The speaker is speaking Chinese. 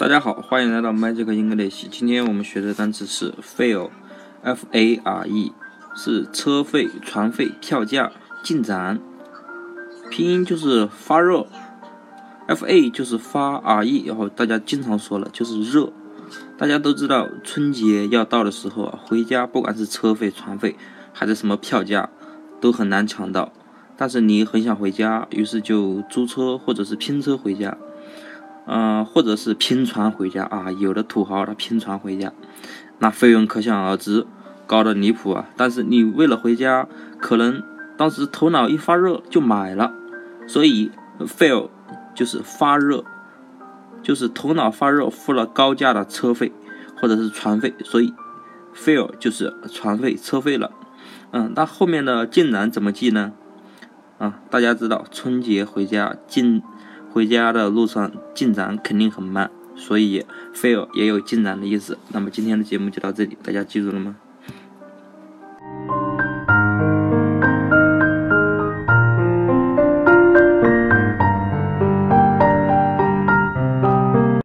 大家好，欢迎来到 Magic English。今天我们学的单词是 fare，f a r e，是车费、船费、票价、进展。拼音就是发热，f a 就是发 r e，然后大家经常说了就是热。大家都知道春节要到的时候啊，回家不管是车费、船费还是什么票价，都很难抢到。但是你很想回家，于是就租车或者是拼车回家。嗯，或者是拼船回家啊，有的土豪他拼船回家，那费用可想而知，高的离谱啊。但是你为了回家，可能当时头脑一发热就买了，所以 fail 就是发热，就是头脑发热付了高价的车费或者是船费，所以 fail 就是船费车费了。嗯，那后面的进展怎么记呢？啊，大家知道春节回家进。回家的路上进展肯定很慢，所以 fail 也有进展的意思。那么今天的节目就到这里，大家记住了吗？